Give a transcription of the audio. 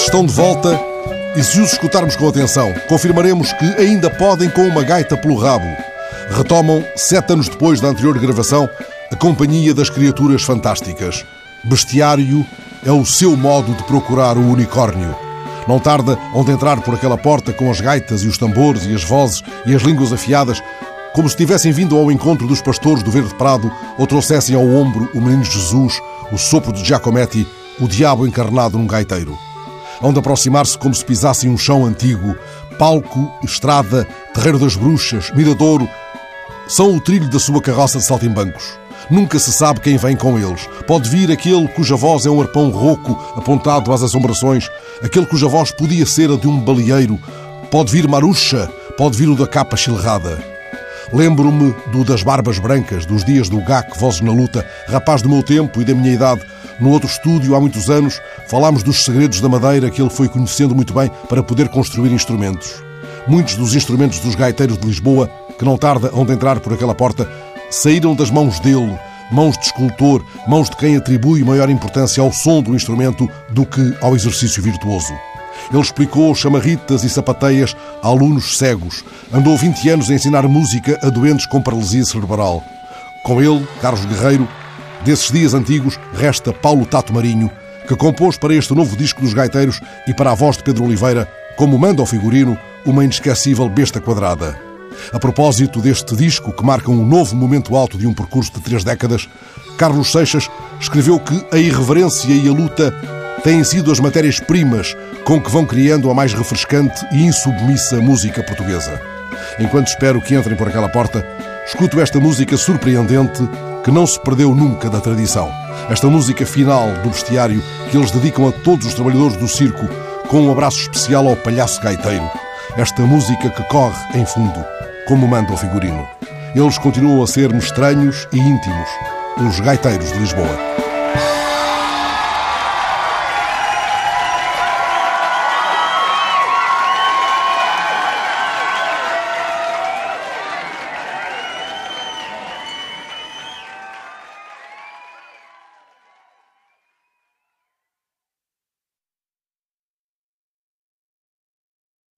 estão de volta e se os escutarmos com atenção, confirmaremos que ainda podem com uma gaita pelo rabo. Retomam, sete anos depois da anterior gravação, a Companhia das Criaturas Fantásticas. Bestiário é o seu modo de procurar o unicórnio. Não tarda onde entrar por aquela porta com as gaitas e os tambores e as vozes e as línguas afiadas, como se tivessem vindo ao encontro dos pastores do Verde Prado ou trouxessem ao ombro o menino Jesus, o sopro de Giacometti, o diabo encarnado num gaiteiro. Hão de aproximar-se como se pisassem um chão antigo, palco, estrada, terreiro das bruxas, miradouro. São o trilho da sua carroça de saltimbancos. Nunca se sabe quem vem com eles. Pode vir aquele cuja voz é um arpão rouco apontado às assombrações, aquele cuja voz podia ser a de um baleeiro. Pode vir Marucha, pode vir o da capa chilrada. Lembro-me do das barbas brancas, dos dias do GAC, Vozes na Luta, rapaz do meu tempo e da minha idade. No outro estúdio, há muitos anos, falámos dos segredos da madeira que ele foi conhecendo muito bem para poder construir instrumentos. Muitos dos instrumentos dos gaiteiros de Lisboa, que não tarda onde entrar por aquela porta, saíram das mãos dele, mãos de escultor, mãos de quem atribui maior importância ao som do instrumento do que ao exercício virtuoso. Ele explicou chamarritas e sapateias a alunos cegos. Andou 20 anos a ensinar música a doentes com paralisia cerebral. Com ele, Carlos Guerreiro, desses dias antigos, resta Paulo Tato Marinho, que compôs para este novo disco dos gaiteiros e para a voz de Pedro Oliveira, como manda ao figurino, uma inesquecível besta quadrada. A propósito deste disco, que marca um novo momento alto de um percurso de três décadas, Carlos Seixas escreveu que a irreverência e a luta têm sido as matérias-primas com que vão criando a mais refrescante e insubmissa música portuguesa. Enquanto espero que entrem por aquela porta, escuto esta música surpreendente que não se perdeu nunca da tradição. Esta música final do bestiário que eles dedicam a todos os trabalhadores do circo, com um abraço especial ao palhaço gaiteiro. Esta música que corre em fundo, como manda o figurino. Eles continuam a ser-me estranhos e íntimos, os gaiteiros de Lisboa.